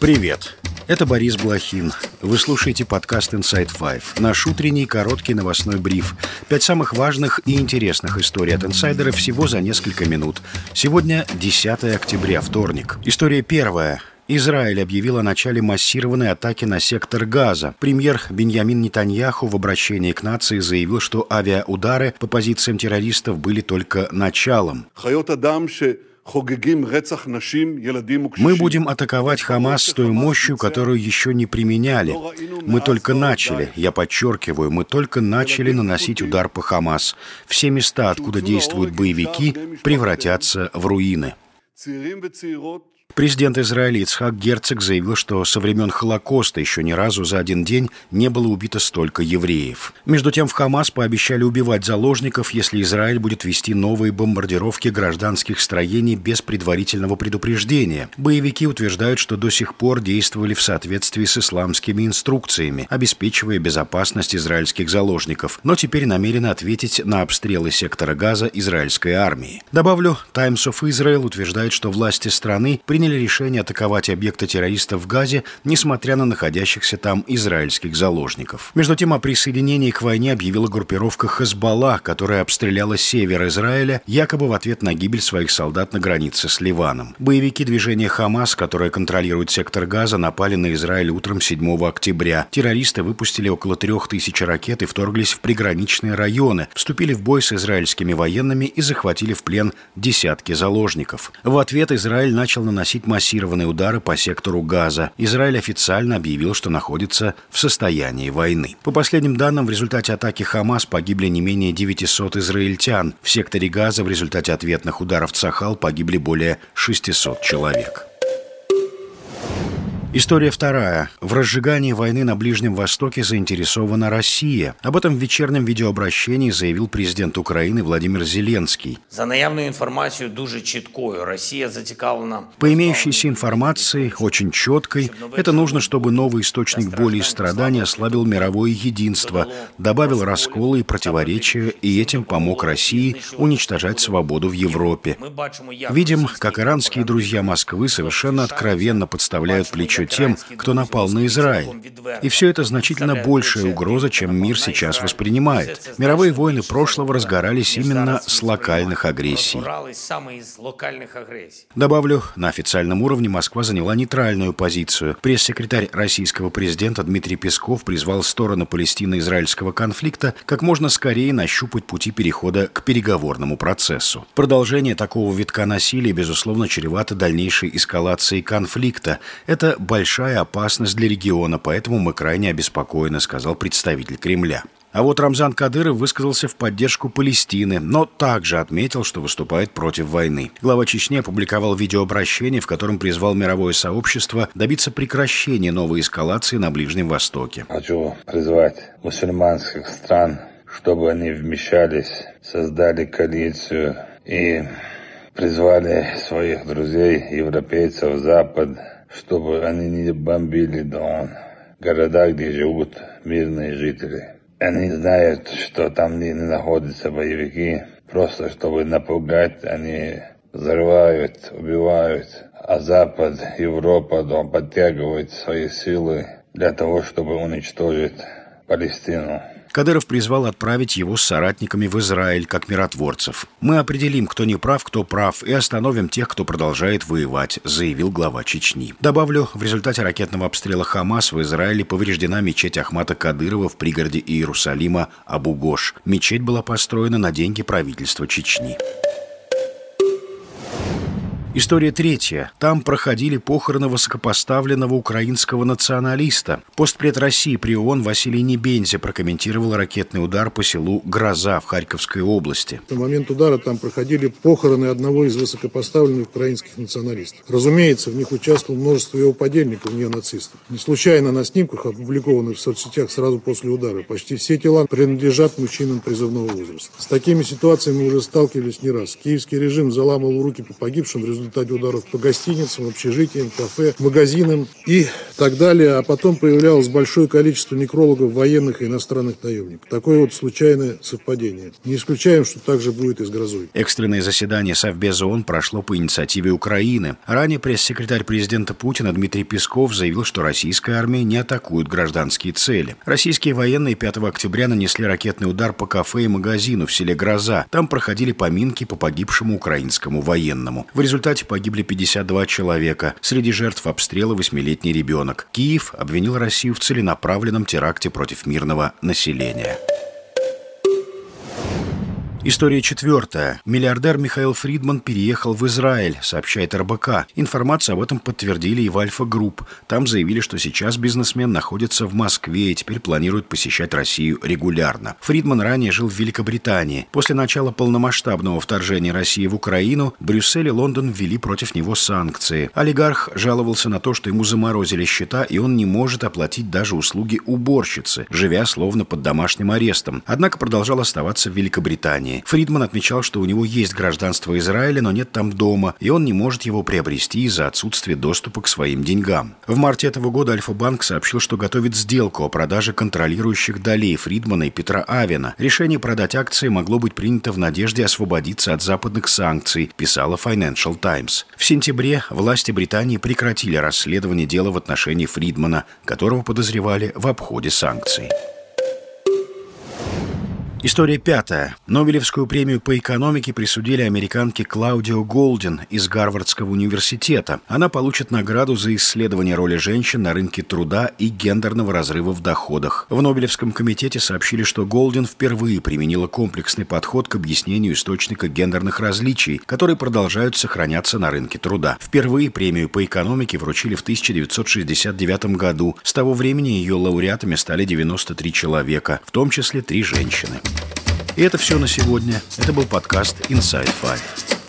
Привет! Это Борис Блохин. Вы слушаете подкаст Inside Five, наш утренний короткий новостной бриф. Пять самых важных и интересных историй от инсайдера всего за несколько минут. Сегодня 10 октября, вторник. История первая. Израиль объявил о начале массированной атаки на сектор Газа. Премьер Беньямин Нетаньяху в обращении к нации заявил, что авиаудары по позициям террористов были только началом. Мы будем атаковать Хамас с той мощью, которую еще не применяли. Мы только начали, я подчеркиваю, мы только начали наносить удар по Хамас. Все места, откуда действуют боевики, превратятся в руины. Президент Израиля Ицхак Герцог заявил, что со времен Холокоста еще ни разу за один день не было убито столько евреев. Между тем в Хамас пообещали убивать заложников, если Израиль будет вести новые бомбардировки гражданских строений без предварительного предупреждения. Боевики утверждают, что до сих пор действовали в соответствии с исламскими инструкциями, обеспечивая безопасность израильских заложников, но теперь намерены ответить на обстрелы сектора Газа израильской армии. Добавлю, Times of Israel утверждает, что власти страны при приняли решение атаковать объекты террористов в Газе, несмотря на находящихся там израильских заложников. Между тем, о присоединении к войне объявила группировка Хезбалла, которая обстреляла север Израиля, якобы в ответ на гибель своих солдат на границе с Ливаном. Боевики движения Хамас, которое контролирует сектор Газа, напали на Израиль утром 7 октября. Террористы выпустили около трех тысяч ракет и вторглись в приграничные районы, вступили в бой с израильскими военными и захватили в плен десятки заложников. В ответ Израиль начал наносить наносить массированные удары по сектору Газа. Израиль официально объявил, что находится в состоянии войны. По последним данным, в результате атаки Хамас погибли не менее 900 израильтян. В секторе Газа в результате ответных ударов Цахал погибли более 600 человек. История вторая. В разжигании войны на Ближнем Востоке заинтересована Россия. Об этом в вечернем видеообращении заявил президент Украины Владимир Зеленский. За наявную информацию дуже чіткою Россия зацікавлена... По имеющейся информации, очень четкой, это нужно, чтобы новый источник боли и страданий ослабил мировое единство, добавил расколы и противоречия и этим помог России уничтожать свободу в Европе. Видим, как иранские друзья Москвы совершенно откровенно подставляют плечо еще тем, кто напал на Израиль. И все это значительно большая угроза, чем мир сейчас воспринимает. Мировые войны прошлого разгорались именно с локальных агрессий. Добавлю, на официальном уровне Москва заняла нейтральную позицию. Пресс-секретарь российского президента Дмитрий Песков призвал стороны палестино-израильского конфликта как можно скорее нащупать пути перехода к переговорному процессу. Продолжение такого витка насилия, безусловно, чревато дальнейшей эскалацией конфликта. Это большая опасность для региона, поэтому мы крайне обеспокоены, сказал представитель Кремля. А вот Рамзан Кадыров высказался в поддержку Палестины, но также отметил, что выступает против войны. Глава Чечни опубликовал видеообращение, в котором призвал мировое сообщество добиться прекращения новой эскалации на Ближнем Востоке. Хочу призвать мусульманских стран, чтобы они вмешались, создали коалицию и призвали своих друзей, европейцев, Запад, чтобы они не бомбили Дон, города, где живут мирные жители. Они знают, что там не находятся боевики, просто чтобы напугать, они взрывают, убивают, а Запад, Европа дом подтягивают свои силы для того, чтобы уничтожить Палестину. Кадыров призвал отправить его с соратниками в Израиль как миротворцев. «Мы определим, кто не прав, кто прав, и остановим тех, кто продолжает воевать», заявил глава Чечни. Добавлю, в результате ракетного обстрела Хамас в Израиле повреждена мечеть Ахмата Кадырова в пригороде Иерусалима Абу-Гош. Мечеть была построена на деньги правительства Чечни. История третья. Там проходили похороны высокопоставленного украинского националиста. Постпред России при ООН Василий Небензи прокомментировал ракетный удар по селу Гроза в Харьковской области. В момент удара там проходили похороны одного из высокопоставленных украинских националистов. Разумеется, в них участвовало множество его подельников, неонацистов. Не случайно на снимках, опубликованных в соцсетях сразу после удара, почти все тела принадлежат мужчинам призывного возраста. С такими ситуациями уже сталкивались не раз. Киевский режим заламывал руки по погибшим в результате ударов по гостиницам, общежитиям, кафе, магазинам и так далее. А потом появлялось большое количество некрологов военных и иностранных наемников. Такое вот случайное совпадение. Не исключаем, что также будет и с грозой. Экстренное заседание Совбеза ООН прошло по инициативе Украины. Ранее пресс-секретарь президента Путина Дмитрий Песков заявил, что российская армия не атакует гражданские цели. Российские военные 5 октября нанесли ракетный удар по кафе и магазину в селе Гроза. Там проходили поминки по погибшему украинскому военному. В результате погибли 52 человека. Среди жертв обстрела восьмилетний ребенок. Киев обвинил Россию в целенаправленном теракте против мирного населения. История четвертая. Миллиардер Михаил Фридман переехал в Израиль, сообщает РБК. Информацию об этом подтвердили и в Альфа-Групп. Там заявили, что сейчас бизнесмен находится в Москве и теперь планирует посещать Россию регулярно. Фридман ранее жил в Великобритании. После начала полномасштабного вторжения России в Украину Брюссель и Лондон ввели против него санкции. Олигарх жаловался на то, что ему заморозили счета, и он не может оплатить даже услуги уборщицы, живя словно под домашним арестом. Однако продолжал оставаться в Великобритании. Германии. Фридман отмечал, что у него есть гражданство Израиля, но нет там дома, и он не может его приобрести из-за отсутствия доступа к своим деньгам. В марте этого года Альфа-банк сообщил, что готовит сделку о продаже контролирующих долей Фридмана и Петра Авина. Решение продать акции могло быть принято в надежде освободиться от западных санкций, писала Financial Times. В сентябре власти Британии прекратили расследование дела в отношении Фридмана, которого подозревали в обходе санкций. История пятая. Нобелевскую премию по экономике присудили американке Клаудио Голдин из Гарвардского университета. Она получит награду за исследование роли женщин на рынке труда и гендерного разрыва в доходах. В Нобелевском комитете сообщили, что Голдин впервые применила комплексный подход к объяснению источника гендерных различий, которые продолжают сохраняться на рынке труда. Впервые премию по экономике вручили в 1969 году. С того времени ее лауреатами стали 93 человека, в том числе три женщины. И это все на сегодня. Это был подкаст Inside Five.